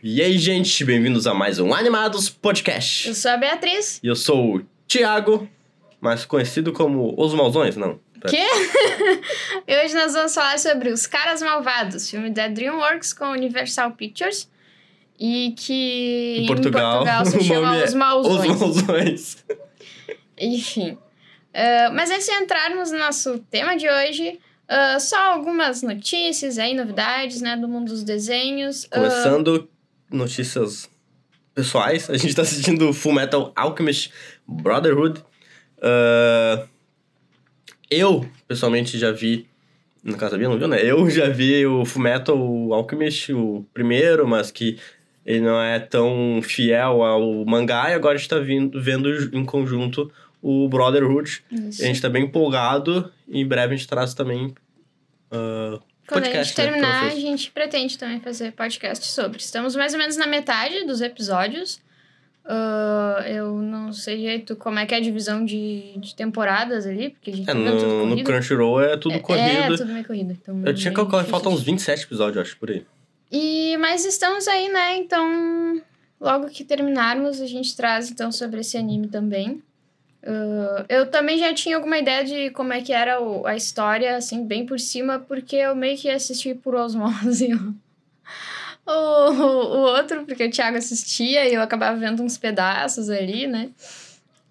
E aí, gente, bem-vindos a mais um Animados Podcast. Eu sou a Beatriz. E eu sou o Thiago, mais conhecido como Os Malzões, não. pera. Quê? e hoje nós vamos falar sobre Os Caras Malvados, filme da DreamWorks com Universal Pictures. E que Em Portugal, se o chama nome é Os Malzões. Os Malzões. Enfim. Ah, mas antes de entrarmos no nosso tema de hoje, ah, só algumas notícias aí, novidades, né, do mundo dos desenhos. Ah, Começando notícias pessoais, a gente tá assistindo Full Metal Alchemist Brotherhood. Ah, eu, pessoalmente, já vi. No caso, a Bia não viu, né? Eu já vi o Full Metal Alchemist, o primeiro, mas que ele não é tão fiel ao mangá, e agora a gente tá vindo, vendo em conjunto o Brotherhood. isso. A gente tá bem empolgado e em breve a gente traz também. ah, Quando a gente podcast, né, terminar, a vocês. gente pretende também fazer podcast sobre. Estamos mais ou menos na metade dos episódios. Ah, eu não sei direito como é que é a divisão de, de temporadas ali, porque a gente É, tá no, no. Crunchyroll é tudo É, corrido. É, tudo meio corrido. Então Eu tinha é calculado que faltam uns de- 27 episódios, acho, por aí. E, mas estamos aí, né? Então, logo que terminarmos, a gente traz então sobre esse anime também. Ah, eu também já tinha alguma ideia de como é que era o- a história, assim, bem por cima, porque eu meio que assisti por osmose o, o, o outro, porque o Thiago assistia e eu acabava vendo uns pedaços ali, né?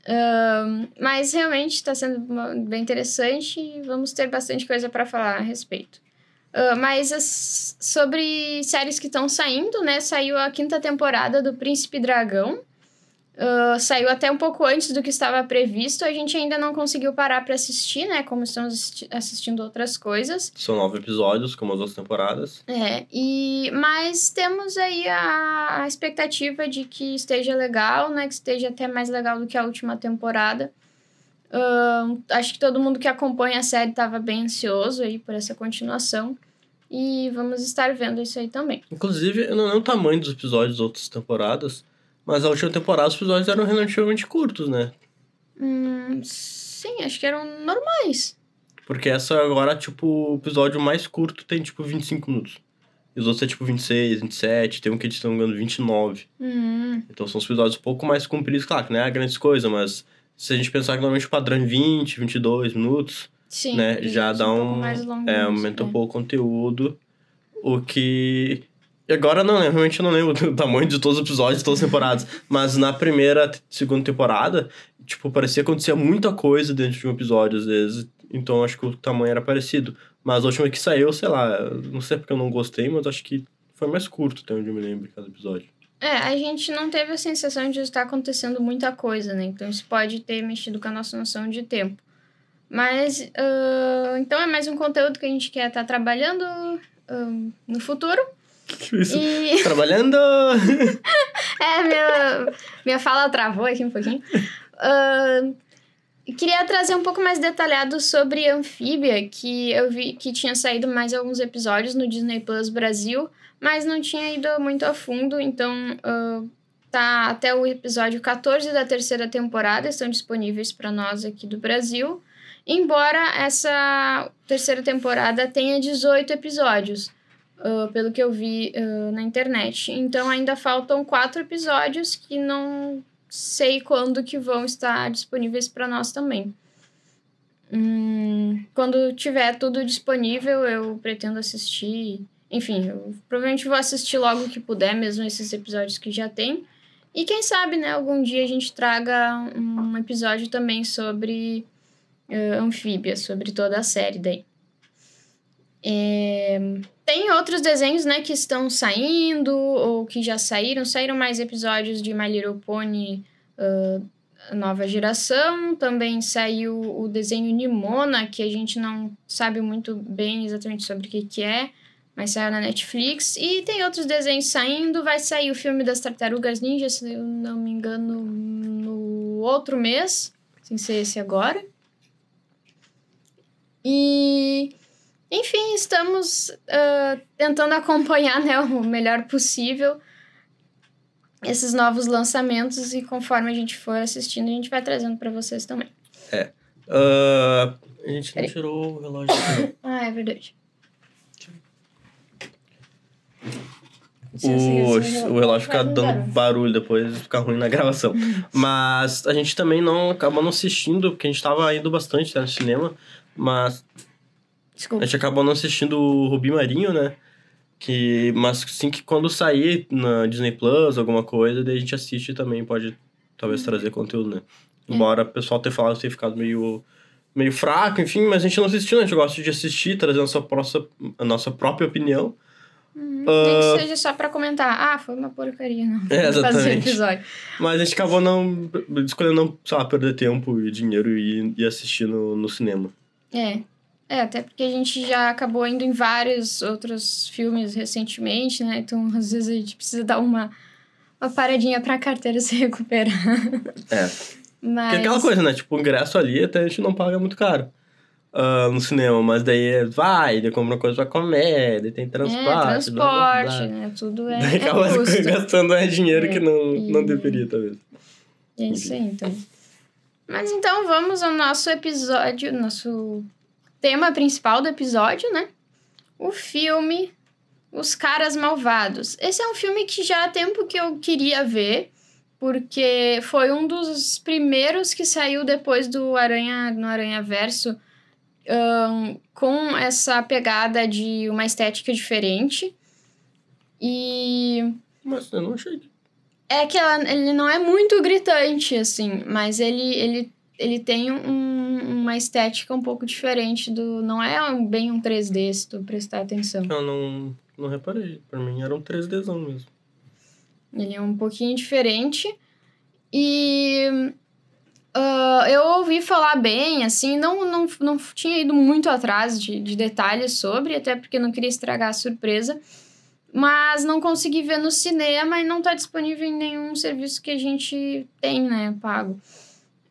Ahn, mas realmente está sendo bem interessante e vamos ter bastante coisa para falar a respeito. Ah, mas as- sobre séries que estão saindo, né? Saiu a quinta temporada do Príncipe Dragão. Ah, saiu até um pouco antes do que estava previsto. A gente ainda não conseguiu parar para assistir, né? Como estamos assisti- assistindo outras coisas. São nove episódios, como as outras temporadas. É, e mas temos aí a, a expectativa de que esteja legal, né? Que esteja até mais legal do que a última temporada. Ahn, acho que todo mundo que acompanha a série estava bem ansioso aí por essa continuação. E vamos estar vendo isso aí também. Inclusive, eu não lembro o tamanho dos episódios das outras temporadas, mas a última temporada os episódios eram relativamente curtos, né? Hum, sim, acho que eram normais. Porque essa agora, tipo, o episódio mais curto tem, tipo, 25 minutos. E os outros é, tipo, 26, 27, tem um que eles estão ganhando 29. Hum, Então são os episódios um pouco mais compridos, claro que não é a grande coisa, mas se a gente pensar que normalmente o padrão é 20, 22 minutos, sim. né, já dá um. mais longuinhos, é, aumenta um é. pouco o conteúdo. O que. E agora não realmente eu não lembro do tamanho de todos os episódios, de todas as temporadas. mas na primeira, segunda temporada, tipo, parecia que acontecia muita coisa dentro de um episódio, às vezes. Então acho que o tamanho era parecido. Mas a última que saiu, sei lá, não sei porque eu não gostei, mas acho que foi mais curto, até onde eu me lembro, cada episódio. É, a gente não teve a sensação de estar acontecendo muita coisa, né? Então isso pode ter mexido com a nossa noção de tempo. Mas, ah, então é mais um conteúdo que a gente quer estar trabalhando ah, no futuro. Isso. E, Trabalhando! é, minha, minha fala travou aqui um pouquinho. Ah, queria trazer um pouco mais detalhado sobre Anfíbia, que eu vi que tinha saído mais alguns episódios no Disney Plus Brasil, mas não tinha ido muito a fundo, então ah, tá até o episódio 14 da terceira temporada, estão disponíveis para nós aqui do Brasil. Embora essa terceira temporada tenha 18 episódios, ah, pelo que eu vi ah, na internet. Então ainda faltam quatro episódios que não sei quando que vão estar disponíveis para nós também. Hum, quando tiver tudo disponível, eu pretendo assistir. Enfim, eu provavelmente vou assistir logo que puder, mesmo esses episódios que já tem. E quem sabe, né, algum dia a gente traga um episódio também sobre eh, anfíbia, sobre toda a série daí. É, tem outros desenhos, né, que estão saindo ou que já saíram. Saíram mais episódios de My Little Pony ah, nova geração. Também saiu o desenho Nimona, que a gente não sabe muito bem exatamente sobre o que, que é, mas saiu na Netflix. E tem outros desenhos saindo. Vai sair o filme das Tartarugas Ninja, se eu não me engano, no outro mês, sem ser esse agora. E enfim, estamos ah, tentando acompanhar né, o melhor possível esses novos lançamentos e conforme a gente for assistindo, a gente vai trazendo para vocês também. Ah, a gente não Peraí. tirou o relógio. Ah, é verdade. o, o relógio fica dando barulho depois, fica ruim na gravação. mas a gente também não acabou não assistindo, porque a gente tava indo bastante né, no cinema, mas Desculpa. a gente acabou não assistindo o Rubi Marinho, né? Que, mas sim que quando sair na Disney Plus, alguma coisa, daí a gente assiste também, pode talvez trazer conteúdo, né? É. Embora o pessoal tenha falado ter ficado meio, meio fraco, enfim, mas a gente não assistiu, né? A gente gosta de assistir, trazer a nossa, próxima, a nossa própria opinião. Uhum. Ah. Nem que seja só pra comentar. Ah, foi uma porcaria, não. É, exatamente. Mas a gente acabou não escolhendo não, sei lá, perder tempo e dinheiro e, e assistir no, no cinema. É. É, até porque a gente já acabou indo em vários outros filmes recentemente, né? Então, às vezes, a gente precisa dar uma, uma paradinha pra carteira se recuperar. É. Mas... Porque é aquela coisa, né? Tipo, o ingresso ali até a gente não paga muito caro. ah, no cinema, mas daí é, vai, daí compra coisa pra comer, daí tem transporte. É, blá, blá, transporte, blá. né? Tudo é, Daí é acaba custo. gastando é, dinheiro É, que não, não e- deveria, talvez. É isso aí, então. Mas então vamos ao nosso episódio, nosso tema principal do episódio, né? O filme Os Caras Malvados. Esse é um filme que já há tempo que eu queria ver, porque foi um dos primeiros que saiu depois do Aranha no Aranha Verso, ahn, com essa pegada de uma estética diferente. E Mas eu não achei. é que ela- ele não é muito gritante, assim, mas ele, ele, ele tem um- uma estética um pouco diferente do. Não é bem um 3D, se tu prestar atenção. Eu não, não reparei. Pra mim era um 3Dzão mesmo. Ele é um pouquinho diferente. E. ah, eu ouvi falar bem, assim, não, não, não tinha ido muito atrás de, de detalhes sobre, até porque não queria estragar a surpresa. Mas não consegui ver no cinema e não tá disponível em nenhum serviço que a gente tem, né, pago.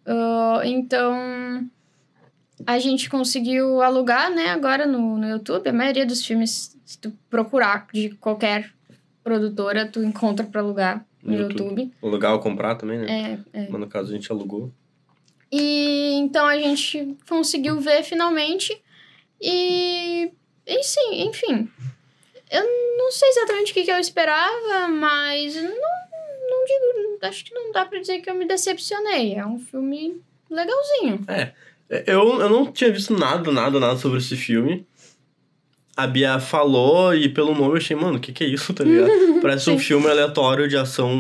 Ah, então, a gente conseguiu alugar, né, agora no, no YouTube. A maioria dos filmes, se tu procurar de qualquer produtora, tu encontra pra alugar no, No YouTube. YouTube. Alugar ou comprar também, né? É, é. Mas no caso a gente alugou. E então a gente conseguiu ver finalmente. E, e sim, enfim. Eu não sei exatamente o que, que eu esperava, mas não, não digo. Acho que não dá pra dizer que eu me decepcionei. É um filme legalzinho. É, eu, eu não tinha visto nada, nada, nada sobre esse filme. A Bia falou e pelo nome eu achei, mano, o que que é isso, tá ligado? Parece um filme aleatório de ação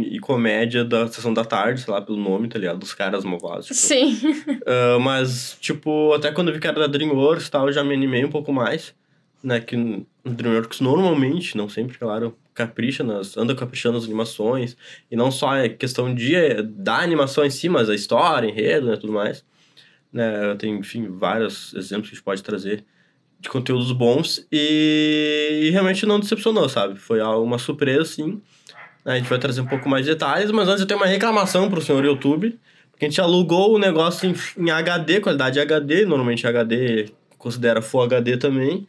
e comédia da sessão da tarde, sei lá, pelo nome, tá ligado? Dos caras malvados. Tipo. Sim. Ah, mas, tipo, até quando eu vi que era da DreamWorks e tal, eu já me animei um pouco mais. Né, que no DreamWorks normalmente, não sempre, claro, capricha nas, anda caprichando nas animações. E não só é questão de, da animação em si, mas a história, enredo, né, tudo mais. Né, tem, enfim, vários exemplos que a gente pode trazer de conteúdos bons. E, e realmente não decepcionou, sabe? Foi uma surpresa, sim. A gente vai trazer um pouco mais de detalhes, mas antes eu tenho uma reclamação pro senhor YouTube. Porque a gente alugou o negócio em, em HD, qualidade HD, normalmente HD considera Full HD também.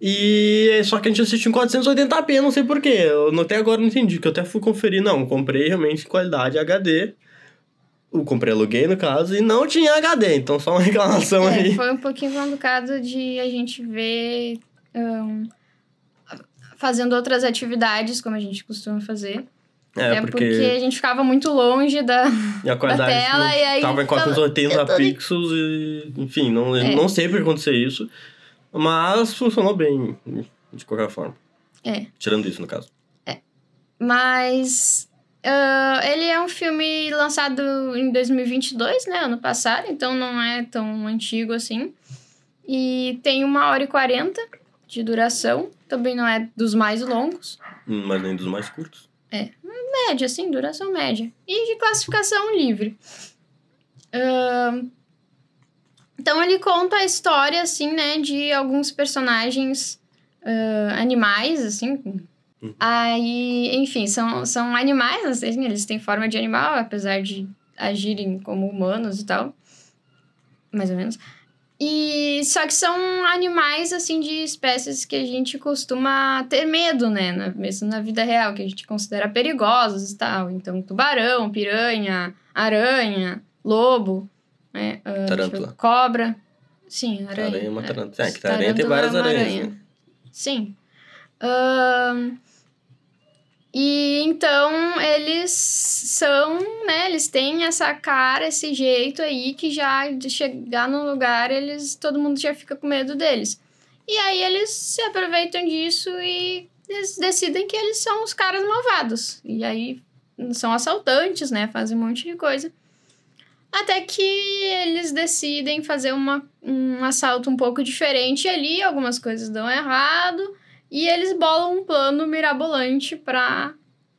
E só que a gente assistiu em 480p, não sei porquê. Eu até agora não entendi, que eu até fui conferir. Não, comprei realmente qualidade HD. Eu comprei, aluguei no caso, e não tinha HD, então só uma reclamação É, aí. foi um pouquinho complicado de a gente ver. ahn, fazendo outras atividades, como a gente costuma fazer. É, É, porque... porque, a gente ficava muito longe da. e a qualidade tela, e aí tava em ficava- 480 eu tô ali- pixels e, enfim, não, É. não sei por que aconteceu isso, mas funcionou bem, de qualquer forma. É. Tirando isso, no caso. Mas. Ah, ele é um filme lançado em 2022, né? Ano passado, então não é tão antigo assim. E tem uma hora e quarenta de duração. Também não é dos mais longos. Hum, Mas nem dos mais curtos. Média, assim, duração média. E de classificação livre. Ahn, então ele conta a história, assim, né, de alguns personagens ah, animais, assim. Aí, enfim, são, são animais, assim, eles têm forma de animal, apesar de agirem como humanos e tal. Mais ou menos. E só que são animais, assim, de espécies que a gente costuma ter medo, né? Na, mesmo na vida real, que a gente considera perigosos e tal. Então, tubarão, piranha, aranha, lobo, né? ver, Tarântula. Cobra. Sim, aranha. Aranha é uma tarântula. É, que tem tarântula várias é aranhas, aranha. né? Sim. Ahn, E então eles são, né? Eles têm essa cara, esse jeito aí que já de chegar num lugar, eles todo mundo já fica com medo deles. E aí eles se aproveitam disso e eles decidem que eles são os caras malvados. E aí são assaltantes, né? Fazem um monte de coisa. Até que eles decidem fazer uma, um assalto um pouco diferente ali, algumas coisas dão errado. E eles bolam um plano mirabolante para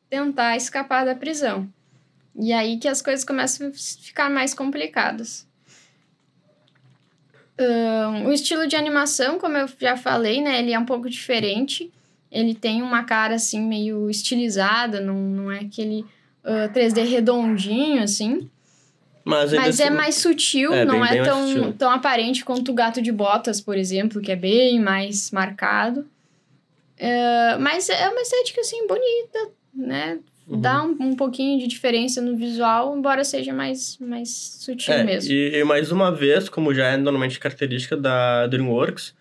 tentar escapar da prisão. E aí que as coisas começam a ficar mais complicadas. Um, o estilo de animação, como eu já falei, né? Ele é um pouco diferente. Ele tem uma cara, assim, meio estilizada. Não, não é aquele uh, 3D redondinho, assim. Mas, Mas é assim- mais sutil, É, não bem- é bem tão, tão aparente quanto o Gato de Botas, por exemplo, que é bem mais marcado. É, mas é uma estética, assim, bonita, né? Uhum. Dá um, um pouquinho de diferença no visual, embora seja mais, mais sutil É, mesmo. E, e mais uma vez, como já é normalmente característica da DreamWorks,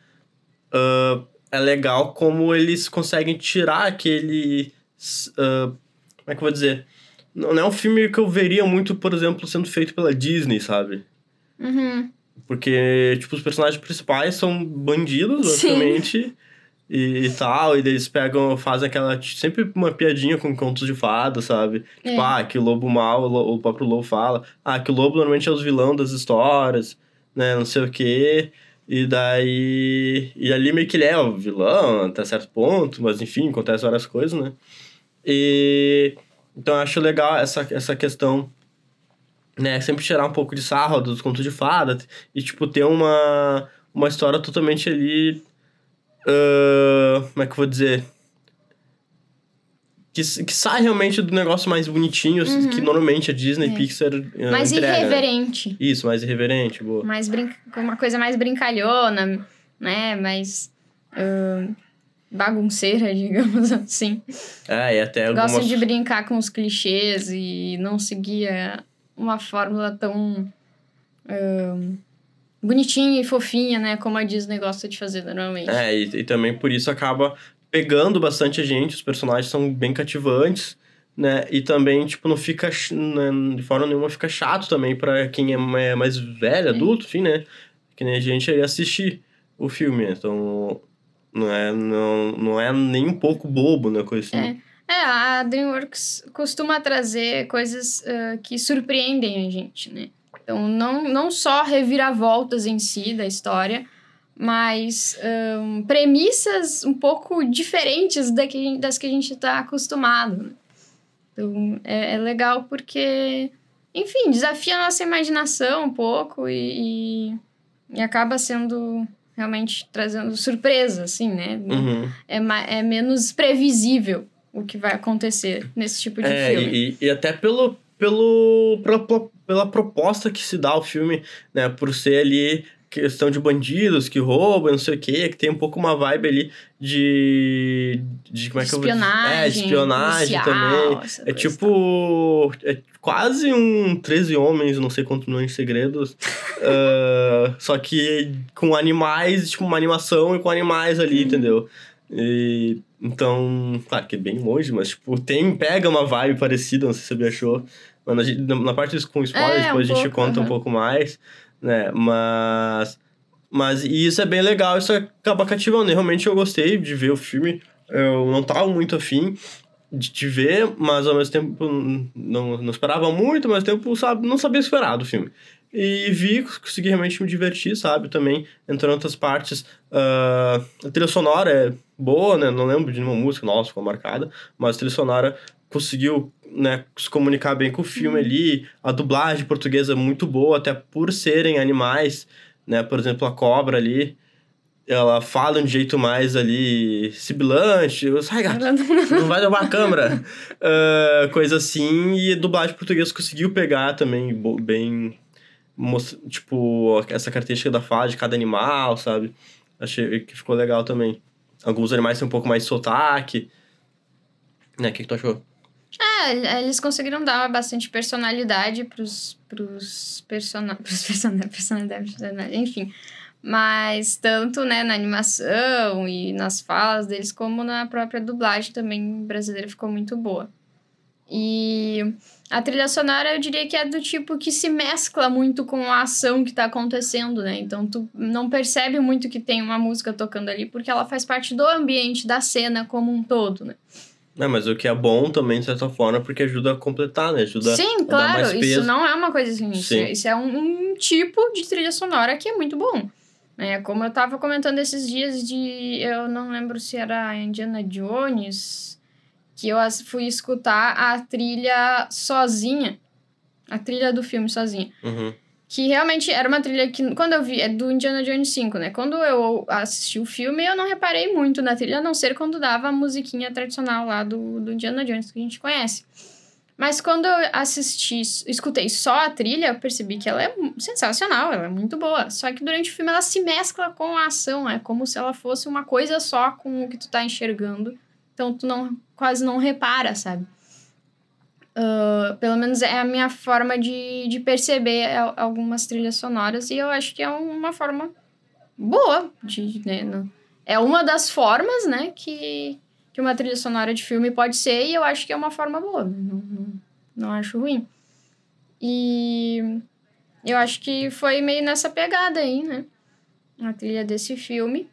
ah, é legal como eles conseguem tirar aquele. ah, como é que eu vou dizer? Não é um filme que eu veria muito, por exemplo, sendo feito pela Disney, sabe? Uhum. Porque, tipo, os personagens principais são bandidos, Sim. E, e tal, e eles pegam, fazem aquela. Sempre uma piadinha com contos de fada, sabe? Tipo, É. ah, que o lobo mal, o o próprio lobo fala. Ah, que o lobo normalmente é os vilão das histórias, né? Não sei o quê. E daí. E ali meio que ele é o vilão, até certo ponto, mas enfim, acontece várias coisas, né? E. Então eu acho legal essa, essa questão né, sempre tirar um pouco de sarro dos contos de fada e, tipo, ter uma, uma história totalmente ali. Ah, como é que eu vou dizer? Que, que sai realmente do negócio mais bonitinho, Uhum. que normalmente a Disney É. Pixar ah, mais entrega, né? irreverente. Isso, mais irreverente, boa. mais brin... uma coisa mais brincalhona, né? Mais ahn, bagunceira, digamos assim. É, e até algumas... Gostam de brincar com os clichês e não seguir a- uma fórmula tão bonitinha e fofinha, né? Como a Disney gosta de fazer normalmente. É, e, e também por isso acaba pegando bastante a gente, os personagens são bem cativantes, né? E também, tipo, não fica, né, de forma nenhuma, fica chato também pra quem é é mais velho, adulto, enfim, né? Que nem a gente aí assistir o filme, então não é, não, não é nem um pouco bobo, né? Coisa assim. É. É, a DreamWorks costuma trazer coisas ah, que surpreendem a gente, né? Então, não, não só reviravoltas em si da história, mas ahn, premissas um pouco diferentes da que, das que a gente está acostumado. né? Então, é, é legal porque, enfim, desafia a nossa imaginação um pouco e, e, e acaba sendo realmente trazendo surpresa, assim, né? Uhum. é, é menos previsível o que vai acontecer nesse tipo de É, filme. e, e até pelo, pelo, pela, pela proposta que se dá ao filme, né? Por ser ali questão de bandidos que roubam, não sei o quê, que tem um pouco uma vibe ali de. de como é que eu vou dizer? espionagem, É, espionagem policial, também. É tipo. É quase um 13 homens, não sei quantos milhões de segredos. ah, só que com animais, tipo, uma animação e com animais ali, Uhum. entendeu? E, então, claro que é bem longe, mas tipo, tem, pega uma vibe parecida, não sei se você achou. Mas na, parte dos- com spoilers, É, depois um a gente pouco, conta um aham. pouco mais, né? Mas. Mas isso é bem legal, isso acaba cativando. E Realmente eu gostei de ver o filme. Eu não tava muito afim de te ver, mas ao mesmo tempo não, não esperava muito, mas ao mesmo tempo sabe, não sabia esperar do filme. E vi, consegui realmente me divertir, sabe? Também, entre outras partes, ah, a trilha sonora é boa, né? Não lembro de nenhuma música, nossa, ficou marcada, mas a trilha sonora conseguiu né, se comunicar bem com o filme ali. A dublagem portuguesa é muito boa, até por serem animais, né? Por exemplo, a cobra ali, ela fala de um jeito mais ali sibilante. Sai, gato! não vai derrubar a câmera. Ah, coisa assim. E a dublagem portuguesa conseguiu pegar também bem. Tipo, essa característica da fala de cada animal, sabe? Achei que ficou legal também. Alguns animais têm um pouco mais de sotaque. Né, o que, que tu achou? É, eles conseguiram dar bastante personalidade pros, pros, persona... pros persona... personalidade, enfim, Mas tanto né, na animação e nas falas deles, como na própria dublagem também brasileira ficou muito boa. E a trilha sonora eu diria que é do tipo que se mescla muito com a ação que está acontecendo, né? Então tu não percebe muito que tem uma música tocando ali, porque ela faz parte do ambiente, da cena como um todo, né? É, mas o que é bom também, de certa forma, porque ajuda a completar, né? Ajuda Sim, a claro, dar mais peso. isso não é uma coisa assim. Sim. é, isso é um, um tipo de trilha sonora que é muito bom. É, como eu tava comentando esses dias de. Eu não lembro se era Indiana Jones, que eu fui escutar a trilha sozinha. A trilha do filme sozinha. Uhum. Que realmente era uma trilha que, quando eu vi, é do Indiana Jones 5, né? Quando eu assisti o filme, eu não reparei muito na trilha, a não ser quando dava a musiquinha tradicional lá do, do Indiana Jones, que a gente conhece. Mas quando eu assisti, escutei só a trilha, eu percebi que ela é sensacional, ela é muito boa. Só que durante o filme ela se mescla com a ação, é como se ela fosse uma coisa só com o que tu tá enxergando. Então tu não, quase não repara, sabe? Ah, pelo menos é a minha forma de, de perceber al- algumas trilhas sonoras e eu acho que é uma forma boa de, né, é uma das formas, né, que, que uma trilha sonora de filme pode ser e eu acho que é uma forma boa, né, não, não, não acho ruim. E eu acho que foi meio nessa pegada aí, né, a trilha desse filme.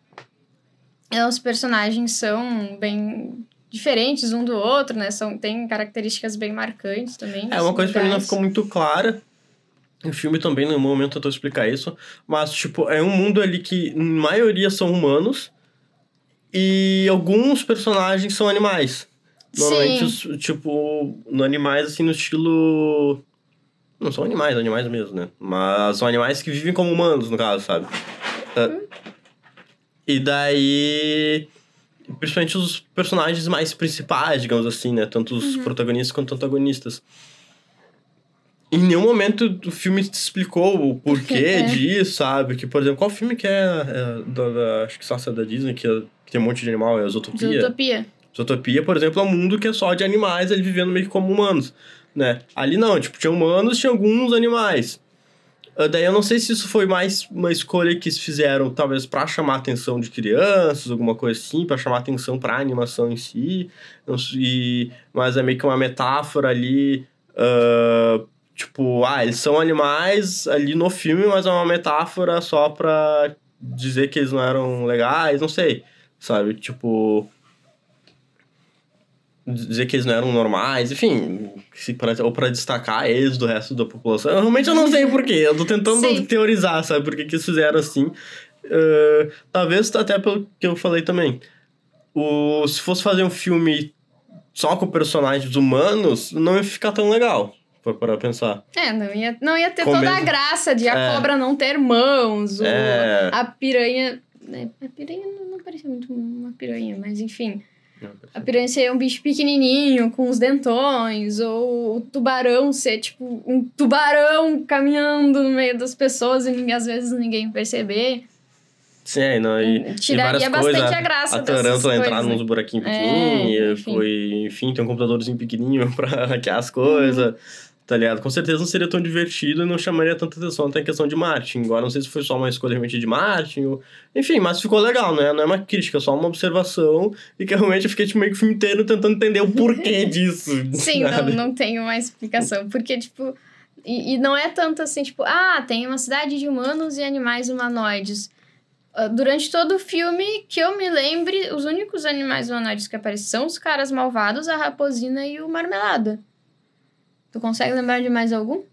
E Os personagens são bem diferentes um do outro, né? São, tem características bem marcantes também. É, uma coisa pra mim não ficou muito clara. O filme também, no momento, eu tô explicar isso. Mas, tipo, é um mundo ali que, em maioria, são humanos. E alguns personagens são animais. Normalmente, os, tipo, no animais, assim, no estilo... Não são animais, animais mesmo, né? Mas são animais que vivem como humanos, no caso, sabe? Ah, E daí... Principalmente os personagens mais principais, digamos assim, né? Tanto os protagonistas quanto antagonistas. Em nenhum momento o filme te explicou o porquê É. disso, sabe? Que, por exemplo, qual filme que é, é da, da- acho que só essa da Disney, que, é- que tem um monte de animal, é a Zootopia? Zootopia. Zootopia, por exemplo, é um mundo que é só de animais, eles vivendo meio que como humanos, né? Ali não, tipo, tinha humanos, tinha alguns animais. Ah, Daí eu não sei se isso foi mais uma escolha que fizeram, talvez pra chamar a atenção de crianças, alguma coisa assim, pra chamar a atenção pra animação em si. Sei, mas é meio que uma metáfora ali. ah, tipo, ah, eles são animais ali no filme, mas é uma metáfora só pra dizer que eles não eram legais, não sei. Sabe? Tipo dizer que eles não eram normais, enfim, pra, ou pra destacar eles do resto da população. Eu, realmente eu não sei porquê, eu tô tentando Sim. teorizar, sabe, por que eles fizeram assim. Eh, talvez até pelo que eu falei também. O, se fosse fazer um filme só com personagens humanos, não ia ficar tão legal, parar pra pensar. É, não ia, não ia ter Com toda a mesmo- graça de a É. cobra não ter mãos, É. a piranha. né, A piranha não, não parecia muito uma piranha, mas enfim. A piranha ser um bicho pequenininho, com os dentões, ou o tubarão ser, tipo, um tubarão caminhando no meio das pessoas e ninguém- às vezes ninguém perceber. Sim, é, não, e, e Tiraria várias bastante coisas. a graça A tarântula entrar coisas, nos né? buraquinhos É, pequenininhos, enfim. foi, enfim, tem um computadorzinho pequenininho pra hackear as coisas, tá ligado? Com certeza não seria tão divertido e não chamaria tanta atenção até em questão de marketing. Agora, não sei se foi só uma escolha realmente de marketing, ou... enfim, mas ficou legal, né? Não é uma crítica, é só uma observação e que realmente eu fiquei tipo, meio que o filme inteiro tentando entender o porquê disso. Sim, não, sabe? não tem uma explicação. Porque, tipo. E, e não é tanto assim, tipo, ah, tem uma cidade de humanos e animais humanoides. Ah, Durante todo o filme, que eu me lembre, os únicos animais humanoides que aparecem são os caras malvados, a raposina e o marmelada. Tu consegue lembrar de mais algum?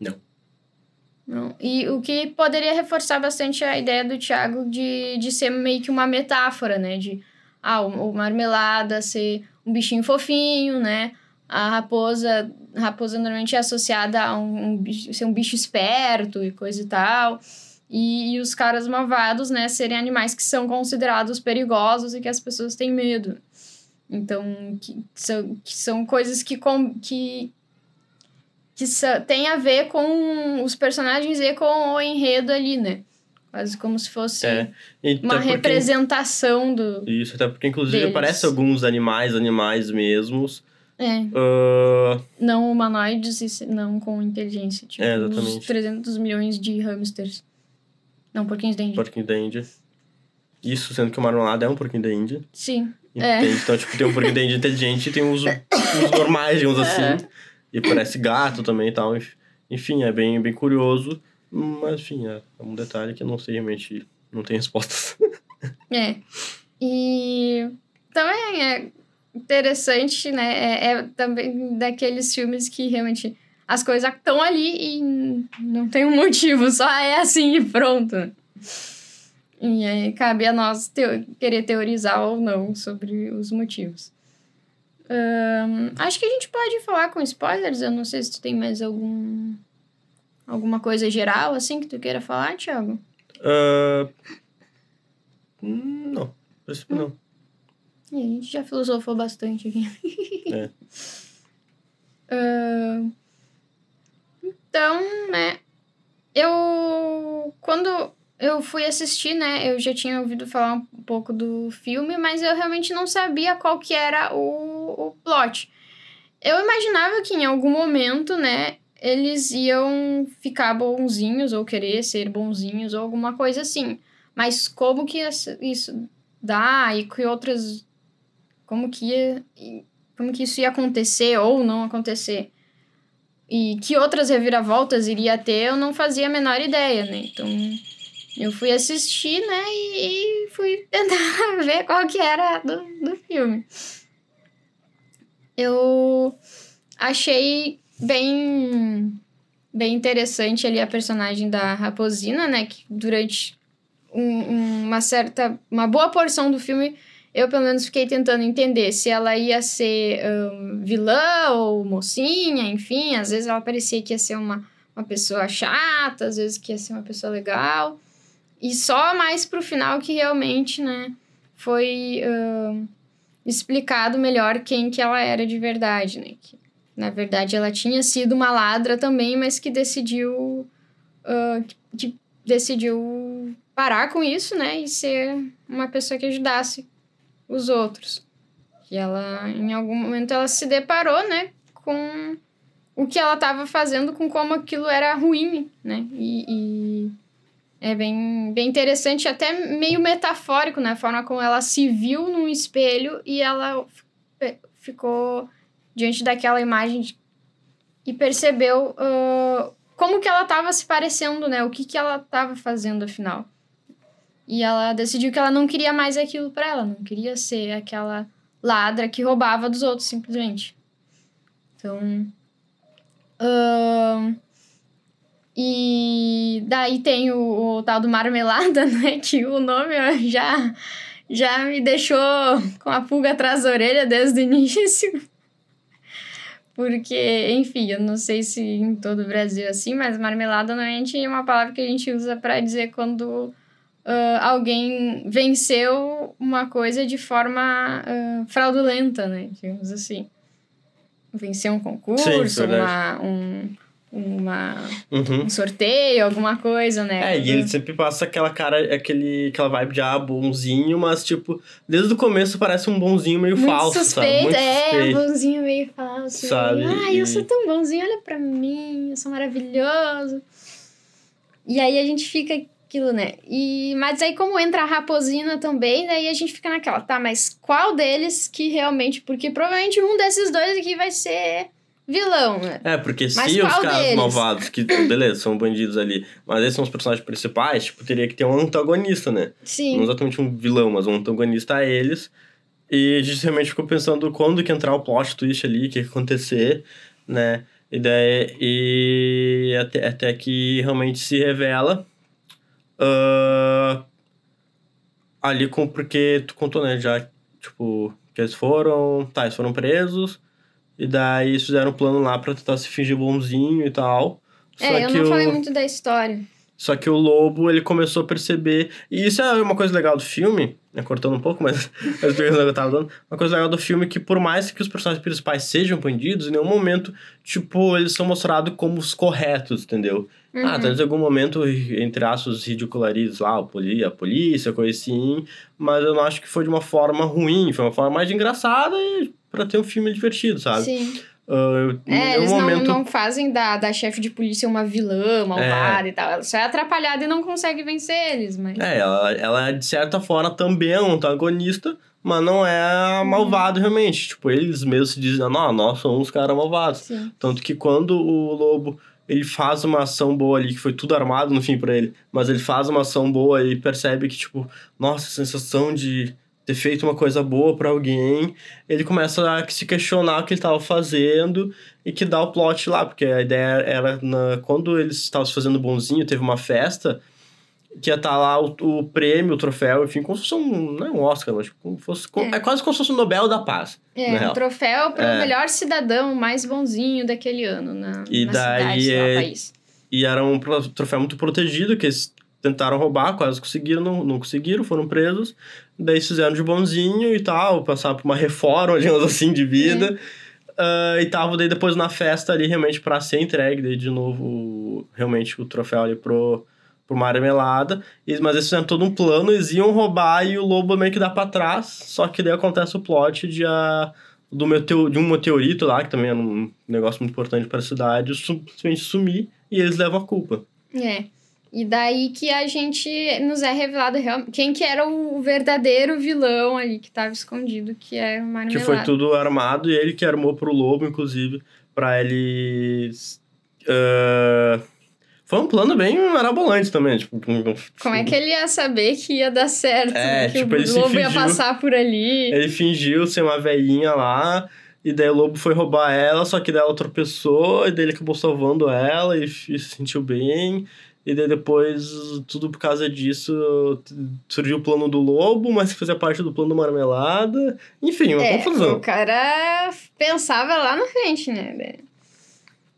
Não. Não. E o que poderia reforçar bastante a ideia do Thiago de, de ser meio que uma metáfora, né? De ah, o, o marmelada ser um bichinho fofinho, né? A raposa, a raposa normalmente é associada a um, um bicho, ser um bicho esperto e coisa e tal. E, e os caras malvados, né, serem animais que são considerados perigosos e que as pessoas têm medo. Então, que são, que são coisas que, com, que, que sa- tem a ver com os personagens e com o enredo ali, né? Quase como se fosse É, uma porque- representação do. Isso, até porque inclusive deles. aparece alguns animais, animais mesmos, É. Uh, Não humanoides e não com inteligência. Tipo, É, os exatamente. 300 milhões de hamsters. Não, porquinhos da Índia. porquinho da Índia. Isso, sendo que o marmelada é um porquinho da Índia. Sim. É. Entende? Então, tipo, tem um da Índia inteligente e tem os, os normais, digamos assim. E parece gato também e tal. Enf- Enfim, é bem, bem curioso. Mas, enfim, é é um detalhe que eu não sei realmente... Não tem respostas. É. E também é interessante, né? É, é também daqueles filmes que realmente as coisas estão ali e não tem um motivo, só é assim e pronto. E aí cabe a nós teo- querer teorizar ou não sobre os motivos. Ahn, acho que a gente pode falar com spoilers. Eu não sei se tu tem mais algum alguma coisa geral assim que tu queira falar, Thiago. Hum, não, princípio não. E a gente já filosofou bastante aqui. É. Ahn, então, né? Eu. Quando eu fui assistir, né? Eu já tinha ouvido falar um pouco do filme, mas eu realmente não sabia qual que era o, o plot. Eu imaginava que em algum momento, né? Eles iam ficar bonzinhos ou querer ser bonzinhos ou alguma coisa assim. Mas como que isso dá e que outras como que ia, como que isso ia acontecer ou não acontecer. E que outras reviravoltas iria ter, eu não fazia a menor ideia, né? Então, eu fui assistir, né, e, e fui tentar ver qual que era do, do filme. Eu achei bem bem interessante ali a personagem da Raposina, né, que durante um- um- uma certa uma boa porção do filme eu pelo menos fiquei tentando entender se ela ia ser ahn, vilã ou mocinha, enfim, às vezes ela parecia que ia ser uma, uma pessoa chata, às vezes que ia ser uma pessoa legal. E só mais pro final que realmente, né, foi ahn, explicado melhor quem que ela era de verdade, né? Que, na verdade, ela tinha sido uma ladra também, mas que decidiu ah, que, que decidiu parar com isso, né, e ser uma pessoa que ajudasse os outros. E ela, em algum momento, ela se deparou, né, com o que ela estava fazendo, com como aquilo era ruim, né, e, e é bem, bem interessante, até meio metafórico, né, a forma como ela se viu num espelho e ela f- ficou diante daquela imagem de- e percebeu ah, como que ela estava se parecendo, né, o que que ela estava fazendo, afinal. E ela decidiu que ela não queria mais aquilo pra ela, não queria ser aquela ladra que roubava dos outros, simplesmente. Então. ahn, e daí tem o, o tal do Marmelada, né? Que o nome já, já me deixou com a pulga atrás da orelha desde o início. Porque, enfim, eu não sei se em todo o Brasil é assim, mas marmelada normalmente é uma palavra que a gente usa pra dizer quando ah, alguém venceu uma coisa de forma ah, fraudulenta, né? Digamos assim. Venceu um concurso, Sim, é uma, um, uma, Uhum. um sorteio, alguma coisa, né? É, e ele sempre passa aquela cara, aquele, aquela vibe de ah, bonzinho, mas tipo, desde o começo parece um bonzinho meio Muito falso, suspeito, sabe? Muito é, suspeito. bonzinho meio falso. Sabe, Ai, e- eu sou tão bonzinho, olha pra mim, eu sou maravilhoso. E aí a gente fica aquilo, né? E, mas aí como entra a raposina também, daí a gente fica naquela, tá, mas qual deles que realmente... Porque provavelmente um desses dois aqui vai ser vilão, né? É, porque Mas se os caras deles? malvados, que beleza, são bandidos ali, mas esses são os personagens principais, tipo, teria que ter um antagonista, né? Não Sim, exatamente um vilão, mas um antagonista a eles. E a gente realmente ficou pensando quando que entrar o plot twist ali, o que ia acontecer, né? E, daí, e até, até que realmente se revela. ah, ali com. Porque tu contou, né? Já, tipo, que eles foram. Tá, eles foram presos. E daí eles fizeram um plano lá pra tentar se fingir bonzinho e tal. é, eu que não o... falei muito da história. Só que o lobo, ele começou a perceber. E isso é uma coisa legal do filme, né? Cortando um pouco, mas o que eu tava dando. Uma coisa legal do filme é que, por mais que os personagens principais sejam bandidos, em nenhum momento, tipo, eles são mostrados como os corretos, entendeu? Uhum. Ah, talvez em algum momento, entre aspas, ridiculariza lá a polícia, a polícia, coisa assim. Mas eu não acho que foi de uma forma ruim, foi uma forma mais engraçada e pra ter um filme divertido, sabe? Sim. Uh, É, eles momento... não, não fazem da, da chefe de polícia uma vilã malvada e tal. Ela só é atrapalhada e não consegue vencer eles, mas. É, ela, ela, de certa forma, também é um antagonista, mas não é Uhum. malvado realmente. Tipo, eles mesmos se dizem, não, nós somos os caras malvados. Sim. Tanto que quando o lobo ele faz uma ação boa ali, que foi tudo armado no fim pra ele, mas ele faz uma ação boa e percebe que, tipo, nossa, sensação de ter feito uma coisa boa pra alguém, ele começa a se questionar o que ele tava fazendo e que dá o plot lá, porque a ideia era, na, quando eles estavam se fazendo bonzinho, teve uma festa, que ia estar lá o, o prêmio, o troféu, enfim, como se fosse um, não é um Oscar, mas como fosse, É. é quase como se fosse um Nobel da Paz. É, um troféu pro É. melhor cidadão mais bonzinho daquele ano na, E na daí cidade, é- no país. E era um troféu muito protegido, que eles tentaram roubar, quase conseguiram, não, não conseguiram, foram presos. Daí fizeram de bonzinho e tal, passaram por uma reforma, digamos assim, de vida. Ah, e tava daí depois na festa ali, realmente, pra ser entregue, daí de novo, realmente, o troféu ali pro, pro Marmelada. E, mas eles fizeram todo um plano, eles iam roubar e o lobo meio que dá pra trás. Só que daí acontece o plot de, a, do meteo, de um meteorito lá, que também era um negócio muito importante pra cidade, simplesmente sumir e eles levam a culpa. É. E daí que a gente nos é revelado quem que era o verdadeiro vilão ali que tava escondido, que é o Que Marmelada. foi tudo armado e ele que armou pro lobo, inclusive, pra eles. ah, Foi um plano bem marabolante também, tipo. Como é que ele ia saber que ia dar certo? É, né? que tipo, o ele lobo ia fingiu- passar por ali. Ele fingiu ser uma velhinha lá, e daí o lobo foi roubar ela, só que daí ela tropeçou, e daí ele acabou salvando ela e f- se sentiu bem. E depois, tudo por causa disso, surgiu o plano do lobo, mas que fazia parte do plano do marmelada. Enfim, uma É, confusão. o cara pensava lá na frente, né?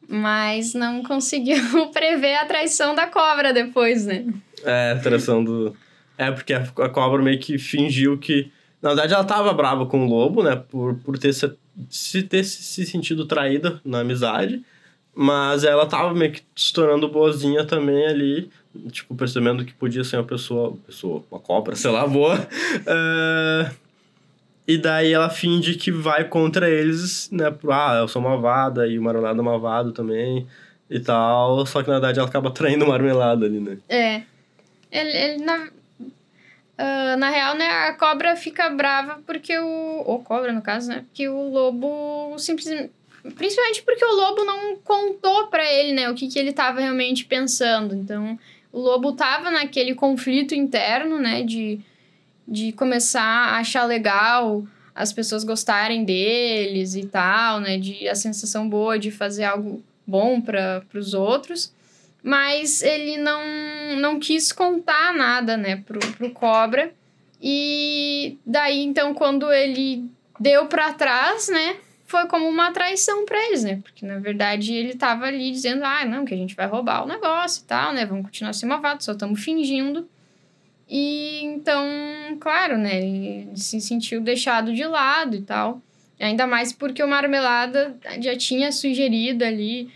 Mas não conseguiu prever a traição da cobra depois, né? É, a traição do. É, porque a, a cobra meio que fingiu que. Na verdade, ela tava brava com o lobo, né? Por, por ter, se, se ter se sentido traída na amizade. Mas ela tava meio que se tornando boazinha também ali. Tipo, percebendo que podia ser uma pessoa. Pessoa, uma cobra, sei lá, boa. É, e daí ela finge que vai contra eles, né? Ah, eu sou malvada e o Marmelada é malvado também e tal. Só que na verdade ela acaba traindo o Marmelada ali, né? É. Ele, ele na, ah, na real, né, a cobra fica brava porque o. Ou cobra, no caso, né? Porque o lobo simplesmente. Principalmente porque o lobo não contou pra ele, né, o que, que ele tava realmente pensando. Então, o lobo tava naquele conflito interno, né, de, de começar a achar legal as pessoas gostarem deles e tal, né, de a sensação boa de fazer algo bom para os outros mas ele não, não quis contar nada, né, pro, pro cobra. E daí, então, quando ele deu pra trás, né, foi como uma traição pra eles, né? Porque, na verdade, ele tava ali dizendo, ah, não, que a gente vai roubar o negócio e tal, né? Vamos continuar sendo malvados, só estamos fingindo. E, então, claro, né, ele se sentiu deixado de lado e tal. Ainda mais porque o Marmelada já tinha sugerido ali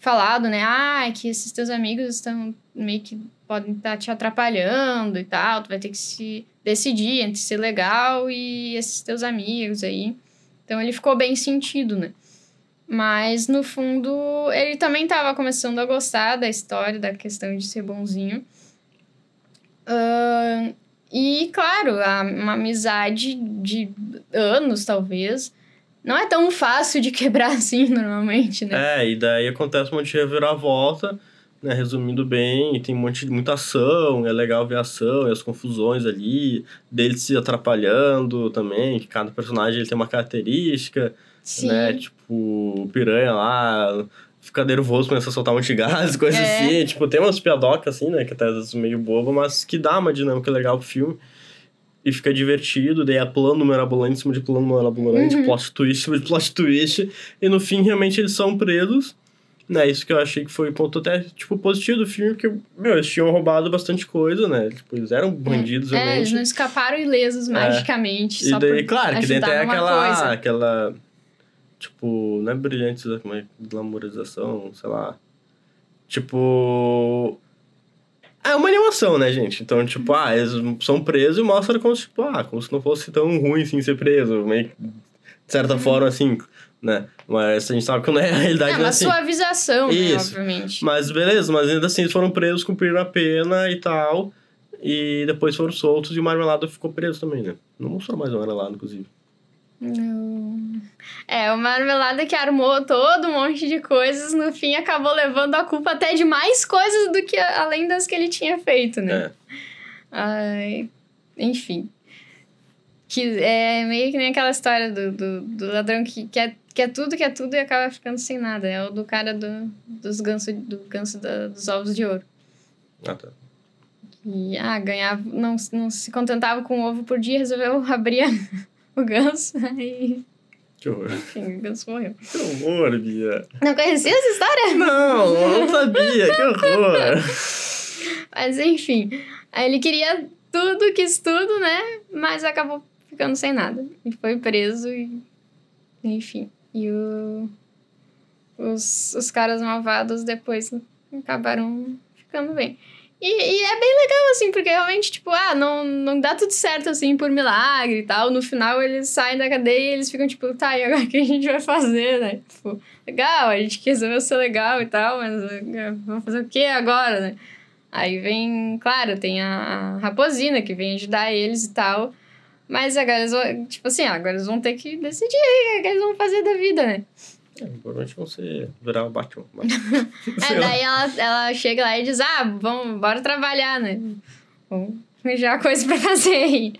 falado, né? Ah, que esses teus amigos estão meio que podem estar te atrapalhando e tal. Tu vai ter que se decidir entre ser legal e esses teus amigos aí. Então ele ficou bem sentido, né? Mas no fundo ele também estava começando a gostar da história, da questão de ser bonzinho. Ahn, e claro, a- uma amizade de anos, talvez, não é tão fácil de quebrar assim normalmente, né? É, e daí acontece um monte de reviravolta, né? Resumindo bem, tem um monte de muita ação, é legal ver a ação e as confusões ali, dele se atrapalhando também, que cada personagem ele tem uma característica, Sim. né? Tipo, o piranha lá fica nervoso, começa a soltar um monte de gás, coisa É. assim. Tipo, tem umas piadocas assim, né? Que até às vezes meio boba, mas que dá uma dinâmica legal pro filme. E fica divertido, daí é plano mirabolante em cima de plano mirabolante, Uhum. plot twist em cima de plot twist. E no fim, realmente, eles são presos. Né, isso que eu achei que foi um ponto até, tipo, positivo do filme, porque, meu, eles tinham roubado bastante coisa, né? Tipo, eles eram bandidos, É, eles realmente. não escaparam ilesos magicamente. E só daí, claro, que dentro é aquela, coisa. aquela. Tipo, não é brilhante, como é glamorização, sei lá. Tipo. É uma animação, né, gente? Então, tipo, ah, eles são presos e mostra como, tipo, ah, como se não fosse tão ruim assim ser preso. Meio de certa Uhum. forma, assim, né? Mas a gente sabe que não é a realidade, É não é uma assim. suavização, né, Isso. obviamente. Mas beleza, mas ainda assim eles foram presos, cumpriram a pena e tal. E depois foram soltos e o Marmelada ficou preso também, né? Não mostrou mais o Marmelada, inclusive. Não. É, o Marmelada que armou todo um monte de coisas, no fim acabou levando a culpa até de mais coisas do que além das que ele tinha feito, né? É. Ai, enfim. Que é meio que nem aquela história do, do, do ladrão que quer, quer tudo, quer tudo e acaba ficando sem nada. É o do cara do, dos ganso, do ganso da- dos ovos de ouro. Ah, tá. E, ah, ganhava, não, não se contentava com um ovo por dia, resolveu abrir a- o ganso. Aí, Que horror. enfim, o ganso morreu. Que horror, Bia. Não conhecia essa história? Não, não sabia. Que horror. Mas enfim, ele queria tudo, quis tudo, né? Mas acabou ficando sem nada. E foi preso e. Enfim. E o... os, os caras malvados depois acabaram ficando bem. E, e é bem legal, assim, porque realmente, tipo, ah, não, não dá tudo certo, assim, por milagre e tal. No final, eles saem da cadeia e eles ficam, tipo, tá, e agora o que a gente vai fazer, né? Tipo, legal, a gente resolveu ser legal e tal, mas eh, vamos fazer o que agora, né? Aí vem, claro, tem a, a Raposina que vem ajudar eles e tal. Mas agora eles vão, tipo assim, agora eles vão ter que decidir o que eles vão fazer da vida, né? É, provavelmente vão ser virar o Batman. É, Sei lá. daí ela, ela chega lá e diz, ah, vamos, bora trabalhar, né? Vamos arranjar coisa pra fazer aí.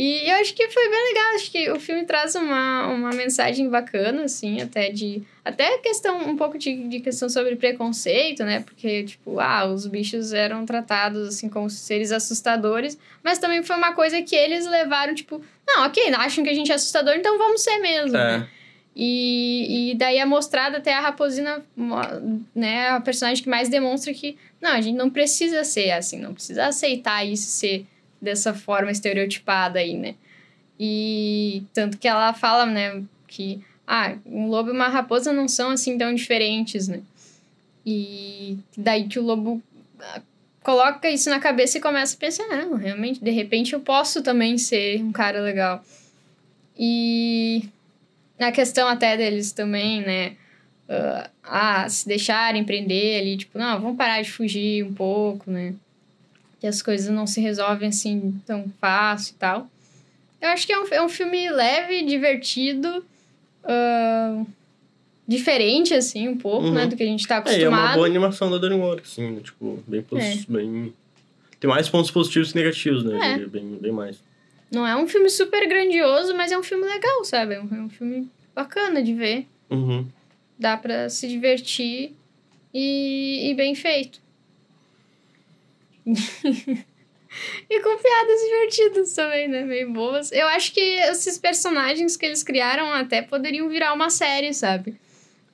E eu acho que foi bem legal, acho que o filme traz uma, uma mensagem bacana, assim, até de... Até questão, um pouco de, de questão sobre preconceito, né? Porque, tipo, ah, os bichos eram tratados, assim, como seres assustadores. Mas também foi uma coisa que eles levaram, tipo... Não, ok, acham que a gente é assustador, então vamos ser mesmo. né? É. E, e daí é mostrado até a Raposina, né, a personagem que mais demonstra que, não, a gente não precisa ser assim, não precisa aceitar isso ser dessa forma estereotipada aí, né? E tanto que ela fala, né, que, ah, um lobo e uma raposa não são assim tão diferentes, né? E daí que o lobo ah, coloca isso na cabeça e começa a pensar, não, realmente, de repente eu posso também ser um cara legal. E na questão até deles também, né? ah, ah, se deixarem prender ali, tipo, não, vamos parar de fugir um pouco, né? Que as coisas não se resolvem assim tão fácil e tal. Eu acho que é um, é um filme leve, divertido, ah, diferente, assim, um pouco, Uhum. né? Do que a gente tá É, e é acostumado. uma boa animação da DreamWorks, assim, né? Tipo, bem, É. bem... Tem mais pontos positivos que negativos, né? É. Bem, bem mais. Não é um filme super grandioso, mas é um filme legal, sabe? É um, é um filme bacana de ver. Uhum. Dá pra se divertir e, e bem feito. e com piadas divertidas também, né? Meio boas. Eu acho que esses personagens que eles criaram até poderiam virar uma série, sabe?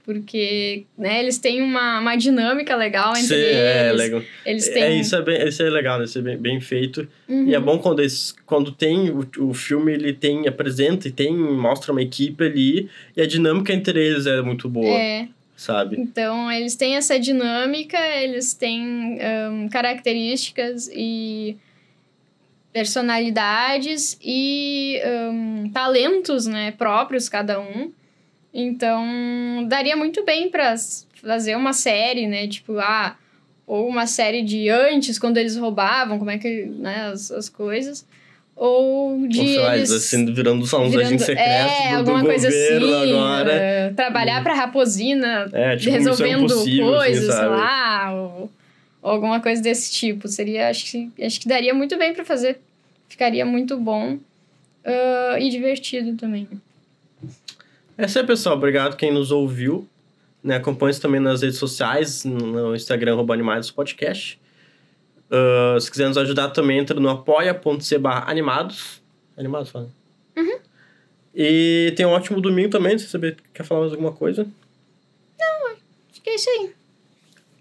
Porque, né, eles têm uma, uma dinâmica legal entre Sim, eles. é, legal. Eles têm. É, isso é, bem, isso é legal, né? Isso é bem, bem feito. Uhum. E é bom quando, eles, quando tem o, o filme, ele tem, apresenta e tem, mostra uma equipe ali, e a dinâmica entre eles é muito boa, É. sabe? Então, eles têm essa dinâmica, eles têm ahn, características e personalidades e ahn, talentos né, próprios, cada um. Então, daria muito bem para fazer uma série, né? Tipo, ah, ou uma série de antes, quando eles roubavam, como é que, né, as, as coisas. Ou de Ou lá, eles assim, virando só uns virando- agentes secretos é, do, do alguma coisa governo assim, agora. eh, trabalhar pra Raposina É, tipo, missão resolvendo assim, coisas, sabe? lá, ou, ou alguma coisa desse tipo. Seria, acho que, acho que daria muito bem pra fazer. Ficaria muito bom ah, e divertido também. É isso aí, pessoal. Obrigado quem nos ouviu. Né? Acompanhe também nas redes sociais, no Instagram, arroba Animados Podcast. Ah, se quiser nos ajudar também, entra no barra animados. Animados, fala. Uhum. E tem um ótimo domingo também, se você saber, quer falar mais alguma coisa. Acho que é isso aí.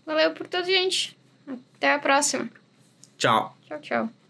Valeu por tudo, gente. Até a próxima. Tchau. Tchau, tchau.